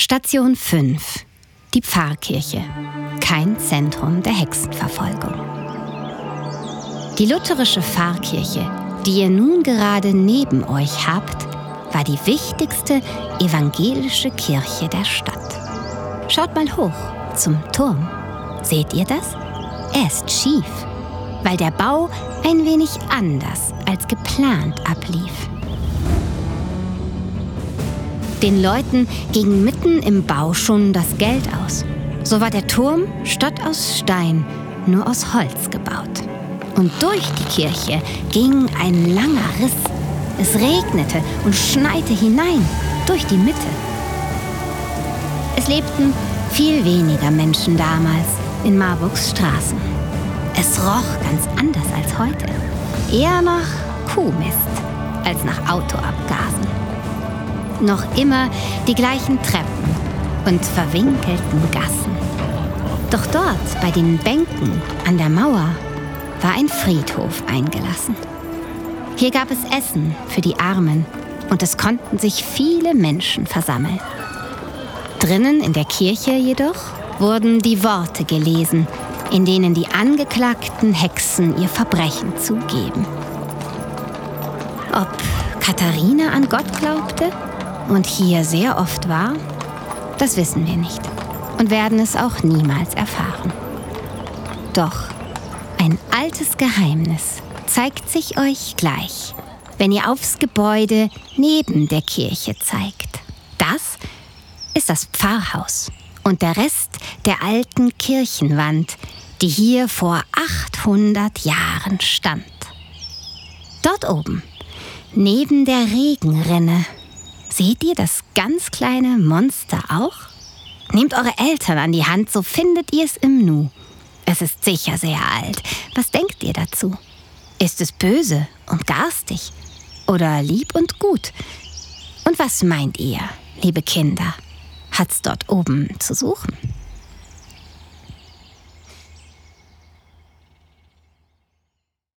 Station 5. Die Pfarrkirche. Kein Zentrum der Hexenverfolgung. Die lutherische Pfarrkirche, die ihr nun gerade neben euch habt, war die wichtigste evangelische Kirche der Stadt. Schaut mal hoch zum Turm. Seht ihr das? Er ist schief, weil der Bau ein wenig anders als geplant ablief. Den Leuten ging mitten im Bau schon das Geld aus. So war der Turm statt aus Stein nur aus Holz gebaut. Und durch die Kirche ging ein langer Riss. Es regnete und schneite hinein durch die Mitte. Es lebten viel weniger Menschen damals in Marburgs Straßen. Es roch ganz anders als heute. Eher nach Kuhmist als nach Autoabgasen. Noch immer die gleichen Treppen und verwinkelten Gassen. Doch dort bei den Bänken an der Mauer war ein Friedhof eingelassen. Hier gab es Essen für die Armen und es konnten sich viele Menschen versammeln. Drinnen in der Kirche jedoch wurden die Worte gelesen, in denen die angeklagten Hexen ihr Verbrechen zugeben. Ob Katharina an Gott glaubte und hier sehr oft war, das wissen wir nicht und werden es auch niemals erfahren. Doch ein altes Geheimnis zeigt sich euch gleich, wenn ihr aufs Gebäude neben der Kirche zeigt. Das ist das Pfarrhaus und der Rest der alten Kirchenwand, die hier vor 800 Jahren stand. Dort oben, neben der Regenrinne, seht ihr das ganz kleine Monster auch? Nehmt eure Eltern an die Hand, so findet ihr es im Nu. Es ist sicher sehr alt. Was denkt ihr dazu? Ist es böse und garstig oder lieb und gut? Und was meint ihr, liebe Kinder? Hat's dort oben zu suchen?